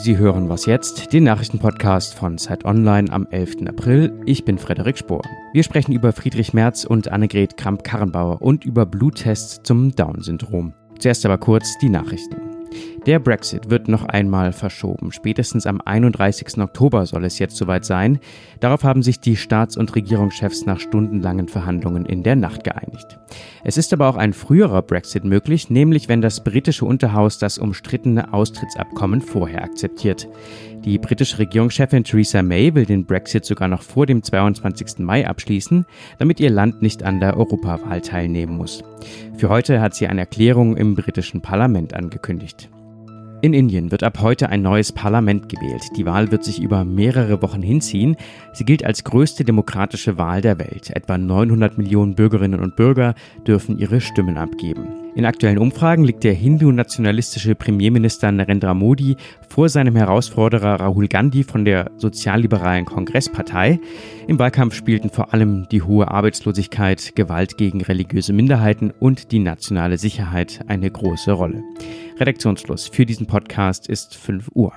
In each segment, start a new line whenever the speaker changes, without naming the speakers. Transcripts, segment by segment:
Sie hören was jetzt, den Nachrichtenpodcast von Zeit Online am 11. April. Ich bin Frederik Spohr. Wir sprechen über Friedrich Merz und Annegret Kramp-Karrenbauer und über Bluttests zum Down-Syndrom. Zuerst aber kurz die Nachrichten. Der Brexit wird noch einmal verschoben. Spätestens am 31. Oktober soll es jetzt soweit sein. Darauf haben sich die Staats- und Regierungschefs nach stundenlangen Verhandlungen in der Nacht geeinigt. Es ist aber auch ein früherer Brexit möglich, nämlich wenn das britische Unterhaus das umstrittene Austrittsabkommen vorher akzeptiert. Die britische Regierungschefin Theresa May will den Brexit sogar noch vor dem 22. Mai abschließen, damit ihr Land nicht an der Europawahl teilnehmen muss. Für heute hat sie eine Erklärung im britischen Parlament angekündigt. In Indien wird ab heute ein neues Parlament gewählt. Die Wahl wird sich über mehrere Wochen hinziehen. Sie gilt als größte demokratische Wahl der Welt. Etwa 900 Millionen Bürgerinnen und Bürger dürfen ihre Stimmen abgeben. In aktuellen Umfragen liegt der hindu-nationalistische Premierminister Narendra Modi vor seinem Herausforderer Rahul Gandhi von der sozialliberalen Kongresspartei. Im Wahlkampf spielten vor allem die hohe Arbeitslosigkeit, Gewalt gegen religiöse Minderheiten und die nationale Sicherheit eine große Rolle. Redaktionsschluss für diesen Podcast ist 5 Uhr.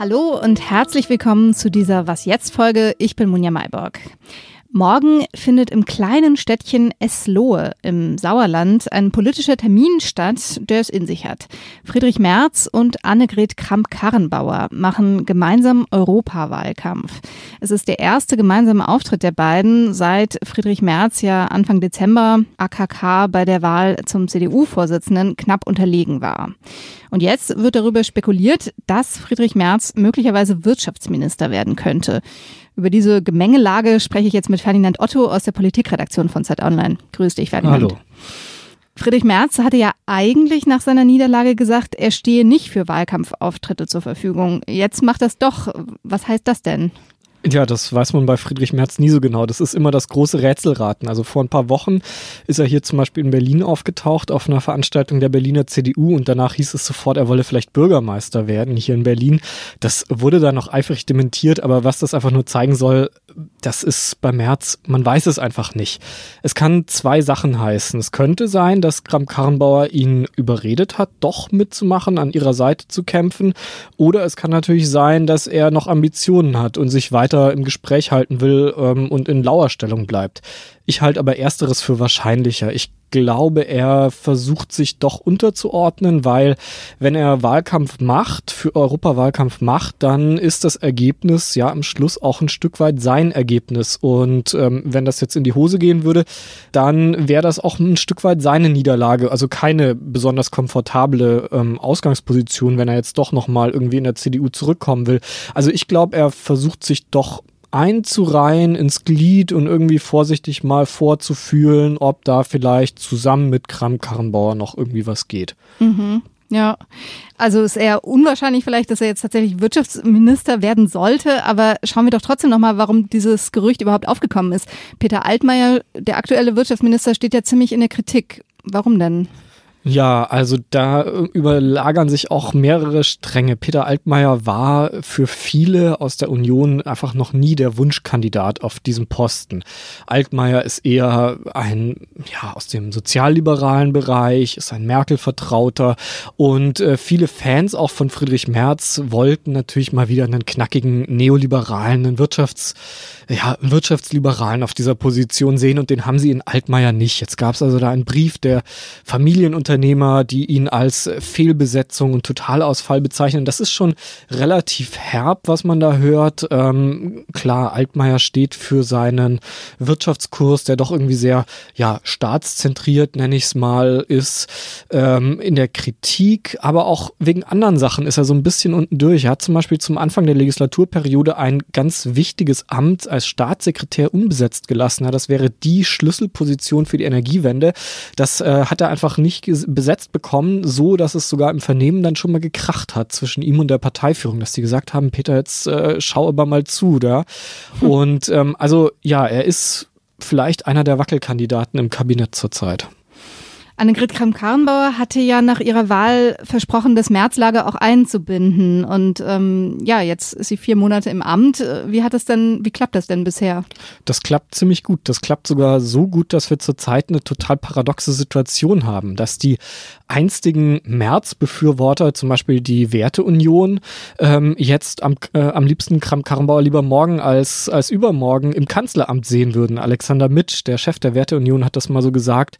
Hallo und herzlich willkommen zu dieser Was jetzt Folge. Ich bin Munja Mayborg. Morgen findet im kleinen Städtchen Eslohe im Sauerland ein politischer Termin statt, der es in sich hat. Friedrich Merz und Annegret Kramp-Karrenbauer machen gemeinsam Europawahlkampf. Es ist der erste gemeinsame Auftritt der beiden, seit Friedrich Merz ja Anfang Dezember AKK bei der Wahl zum CDU-Vorsitzenden knapp unterlegen war. Und jetzt wird darüber spekuliert, dass Friedrich Merz möglicherweise Wirtschaftsminister werden könnte. Über diese Gemengelage spreche ich jetzt mit Ferdinand Otto aus der Politikredaktion von Zeit Online. Grüß dich, Ferdinand.
Hallo.
Friedrich Merz hatte ja eigentlich nach seiner Niederlage gesagt, er stehe nicht für Wahlkampfauftritte zur Verfügung. Jetzt macht das doch. Was heißt das denn?
Ja, das weiß man bei Friedrich Merz nie so genau. Das ist immer das große Rätselraten. Also vor ein paar Wochen ist er hier zum Beispiel in Berlin aufgetaucht auf einer Veranstaltung der Berliner CDU und danach hieß es sofort, er wolle vielleicht Bürgermeister werden hier in Berlin. Das wurde dann noch eifrig dementiert, aber was das einfach nur zeigen soll, das ist bei Merz, man weiß es einfach nicht. Es kann zwei Sachen heißen. Es könnte sein, dass Kram-Karrenbauer ihn überredet hat, doch mitzumachen, an ihrer Seite zu kämpfen. Oder es kann natürlich sein, dass er noch Ambitionen hat und sich weiter im Gespräch halten will ähm, und in Lauerstellung bleibt. Ich halte aber ersteres für wahrscheinlicher. Ich glaube, er versucht sich doch unterzuordnen, weil wenn er Wahlkampf macht, für Europawahlkampf macht, dann ist das Ergebnis ja am Schluss auch ein Stück weit sein Ergebnis. Und ähm, wenn das jetzt in die Hose gehen würde, dann wäre das auch ein Stück weit seine Niederlage. Also keine besonders komfortable ähm, Ausgangsposition, wenn er jetzt doch nochmal irgendwie in der CDU zurückkommen will. Also ich glaube, er versucht sich doch einzureihen ins Glied und irgendwie vorsichtig mal vorzufühlen, ob da vielleicht zusammen mit Kram-Karrenbauer noch irgendwie was geht.
Mhm. Ja, also ist eher unwahrscheinlich vielleicht, dass er jetzt tatsächlich Wirtschaftsminister werden sollte, aber schauen wir doch trotzdem nochmal, warum dieses Gerücht überhaupt aufgekommen ist. Peter Altmaier, der aktuelle Wirtschaftsminister, steht ja ziemlich in der Kritik. Warum denn?
Ja, also da äh, überlagern sich auch mehrere Stränge. Peter Altmaier war für viele aus der Union einfach noch nie der Wunschkandidat auf diesem Posten. Altmaier ist eher ein, ja, aus dem sozialliberalen Bereich, ist ein Merkel-Vertrauter und äh, viele Fans auch von Friedrich Merz wollten natürlich mal wieder einen knackigen Neoliberalen, einen Wirtschafts- ja, Wirtschaftsliberalen auf dieser Position sehen und den haben sie in Altmaier nicht. Jetzt gab es also da einen Brief der Familienunternehmer, die ihn als Fehlbesetzung und Totalausfall bezeichnen. Das ist schon relativ herb, was man da hört. Ähm, klar, Altmaier steht für seinen Wirtschaftskurs, der doch irgendwie sehr ja, staatszentriert, nenne ich es mal, ist ähm, in der Kritik, aber auch wegen anderen Sachen ist er so ein bisschen unten durch. Er hat zum Beispiel zum Anfang der Legislaturperiode ein ganz wichtiges Amt als Staatssekretär unbesetzt gelassen hat. Das wäre die Schlüsselposition für die Energiewende. Das äh, hat er einfach nicht besetzt bekommen, so dass es sogar im Vernehmen dann schon mal gekracht hat zwischen ihm und der Parteiführung, dass die gesagt haben, Peter, jetzt äh, schau aber mal zu da. Hm. Und ähm, also ja, er ist vielleicht einer der Wackelkandidaten im Kabinett zurzeit.
Annegret Kramp-Karrenbauer hatte ja nach ihrer Wahl versprochen, das Märzlager auch einzubinden. Und ähm, ja, jetzt ist sie vier Monate im Amt. Wie hat das denn, wie klappt das denn bisher?
Das klappt ziemlich gut. Das klappt sogar so gut, dass wir zurzeit eine total paradoxe Situation haben, dass die einstigen März-Befürworter, zum Beispiel die Werteunion, ähm, jetzt am, äh, am liebsten Kramp-Karrenbauer lieber morgen als, als übermorgen im Kanzleramt sehen würden. Alexander Mitsch, der Chef der Werteunion, hat das mal so gesagt.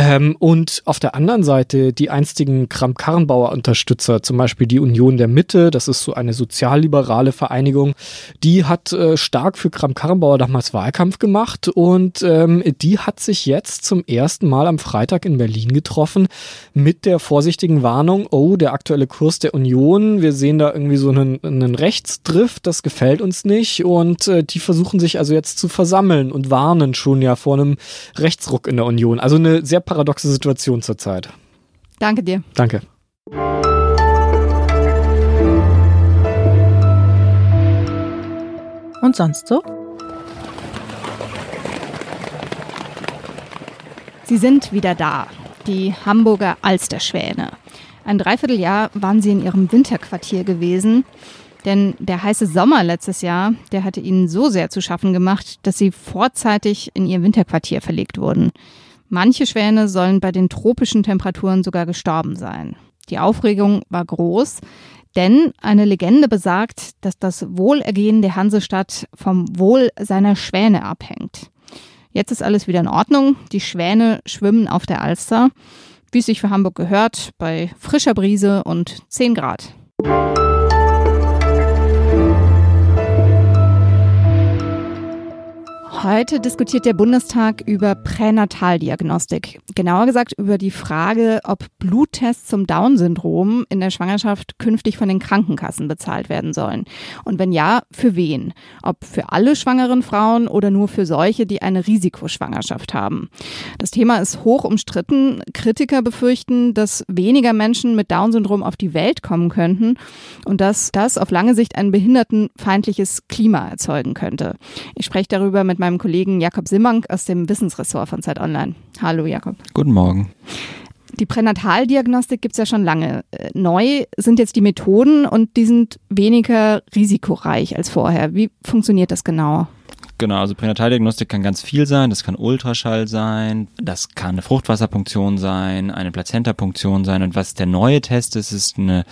Ähm, und auf der anderen Seite die einstigen Kramp-Karrenbauer-Unterstützer, zum Beispiel die Union der Mitte, das ist so eine sozialliberale Vereinigung, die hat äh, stark für Kramp-Karrenbauer damals Wahlkampf gemacht und ähm, die hat sich jetzt zum ersten Mal am Freitag in Berlin getroffen mit der vorsichtigen Warnung, oh, der aktuelle Kurs der Union, wir sehen da irgendwie so einen, einen Rechtsdrift, das gefällt uns nicht und äh, die versuchen sich also jetzt zu versammeln und warnen schon ja vor einem Rechtsruck in der Union. Also eine sehr paradoxe Situation zurzeit.
Danke dir.
Danke.
Und sonst so?
Sie sind wieder da, die Hamburger Alsterschwäne. Ein Dreivierteljahr waren sie in ihrem Winterquartier gewesen, denn der heiße Sommer letztes Jahr, der hatte ihnen so sehr zu schaffen gemacht, dass sie vorzeitig in ihr Winterquartier verlegt wurden. Manche Schwäne sollen bei den tropischen Temperaturen sogar gestorben sein. Die Aufregung war groß, denn eine Legende besagt, dass das Wohlergehen der Hansestadt vom Wohl seiner Schwäne abhängt. Jetzt ist alles wieder in Ordnung. Die Schwäne schwimmen auf der Alster, wie es sich für Hamburg gehört, bei frischer Brise und 10 Grad. Heute diskutiert der Bundestag über Pränataldiagnostik. Genauer gesagt über die Frage, ob Bluttests zum Down-Syndrom in der Schwangerschaft künftig von den Krankenkassen bezahlt werden sollen. Und wenn ja, für wen? Ob für alle schwangeren Frauen oder nur für solche, die eine Risikoschwangerschaft haben. Das Thema ist hoch umstritten. Kritiker befürchten, dass weniger Menschen mit Down-Syndrom auf die Welt kommen könnten und dass das auf lange Sicht ein behindertenfeindliches Klima erzeugen könnte. Ich spreche darüber mit meinem meinem Kollegen Jakob Simmank aus dem Wissensressort von Zeit Online. Hallo Jakob.
Guten Morgen.
Die Pränataldiagnostik gibt es ja schon lange. Äh, neu sind jetzt die Methoden und die sind weniger risikoreich als vorher. Wie funktioniert das genau?
Genau, also Pränataldiagnostik kann ganz viel sein. Das kann Ultraschall sein, das kann eine Fruchtwasserpunktion sein, eine Plazentapunktion sein. Und was der neue Test ist, ist eine,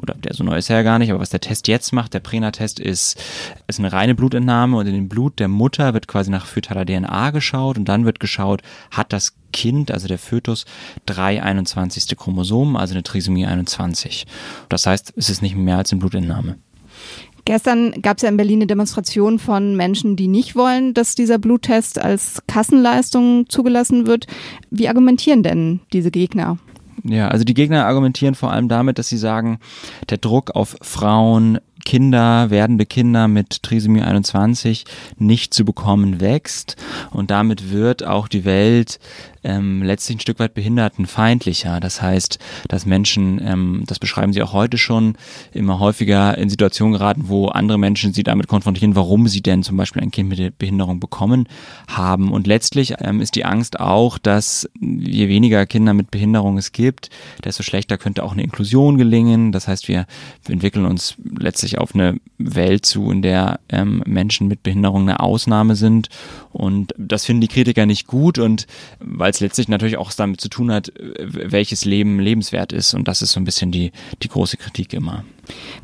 oder der so neu ist ja gar nicht, aber was der Test jetzt macht, der Pränatest ist, ist eine reine Blutentnahme und in dem Blut der Mutter wird quasi nach fötaler DNA geschaut und dann wird geschaut, hat das Kind, also der Fötus, drei 21. Chromosomen, also eine Trisomie 21. Das heißt, es ist nicht mehr als eine Blutentnahme.
Gestern gab es ja in Berlin eine Demonstration von Menschen, die nicht wollen, dass dieser Bluttest als Kassenleistung zugelassen wird. Wie argumentieren denn diese Gegner?
Ja, also die Gegner argumentieren vor allem damit, dass sie sagen, der Druck auf Frauen, Kinder, werdende Kinder mit Trisomie 21 nicht zu bekommen wächst und damit wird auch die Welt ähm, letztlich ein Stück weit behindertenfeindlicher. Das heißt, dass Menschen, ähm, das beschreiben sie auch heute schon, immer häufiger in Situationen geraten, wo andere Menschen sie damit konfrontieren, warum sie denn zum Beispiel ein Kind mit Behinderung bekommen haben. Und letztlich ähm, ist die Angst auch, dass je weniger Kinder mit Behinderung es gibt, desto schlechter könnte auch eine Inklusion gelingen. Das heißt, wir, entwickeln uns letztlich auf eine Welt zu, in der ähm, Menschen mit Behinderung eine Ausnahme sind. Und das finden die Kritiker nicht gut und weil es letztlich natürlich auch damit zu tun hat, welches Leben lebenswert ist. Und das ist so ein bisschen die, die große Kritik immer.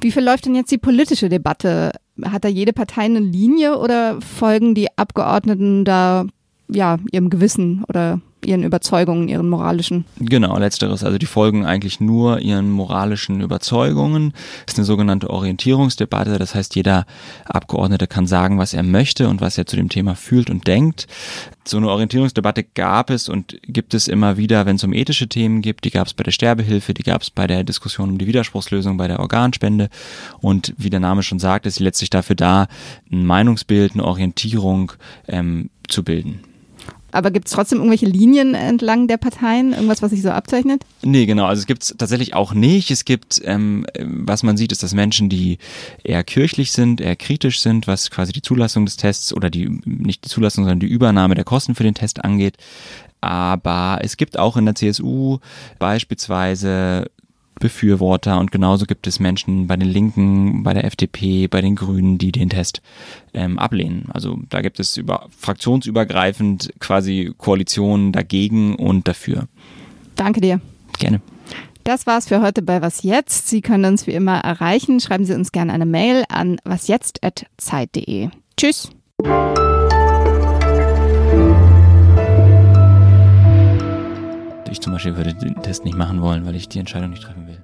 Wie verläuft denn jetzt die politische Debatte? Hat da jede Partei eine Linie oder folgen die Abgeordneten da ja, ihrem Gewissen oder ihren Überzeugungen, ihren moralischen.
Genau, letzteres. Also die folgen eigentlich nur ihren moralischen Überzeugungen. Das ist eine sogenannte Orientierungsdebatte. Das heißt, jeder Abgeordnete kann sagen, was er möchte und was er zu dem Thema fühlt und denkt. So eine Orientierungsdebatte gab es und gibt es immer wieder, wenn es um ethische Themen gibt. Die gab es bei der Sterbehilfe, die gab es bei der Diskussion um die Widerspruchslösung, bei der Organspende. Und wie der Name schon sagt, ist sie letztlich dafür da, ein Meinungsbild, eine Orientierung ähm, zu bilden.
Aber gibt es trotzdem irgendwelche Linien entlang der Parteien? Irgendwas, was sich so abzeichnet?
Nee, genau. Also es gibt es tatsächlich auch nicht. Es gibt, ähm, was man sieht, ist, dass Menschen, die eher kirchlich sind, eher kritisch sind, was quasi die Zulassung des Tests oder die, nicht die Zulassung, sondern die Übernahme der Kosten für den Test angeht. Aber es gibt auch in der CSU beispielsweise Befürworter und genauso gibt es Menschen bei den Linken, bei der FDP, bei den Grünen, die den Test ähm, ablehnen. Also da gibt es über fraktionsübergreifend quasi Koalitionen dagegen und dafür.
Danke dir.
Gerne.
Das war's für heute bei Was Jetzt. Sie können uns wie immer erreichen. Schreiben Sie uns gerne eine Mail an wasjetzt.zeit.de. Tschüss.
Ich zum Beispiel würde den Test nicht machen wollen, weil ich die Entscheidung nicht treffen will.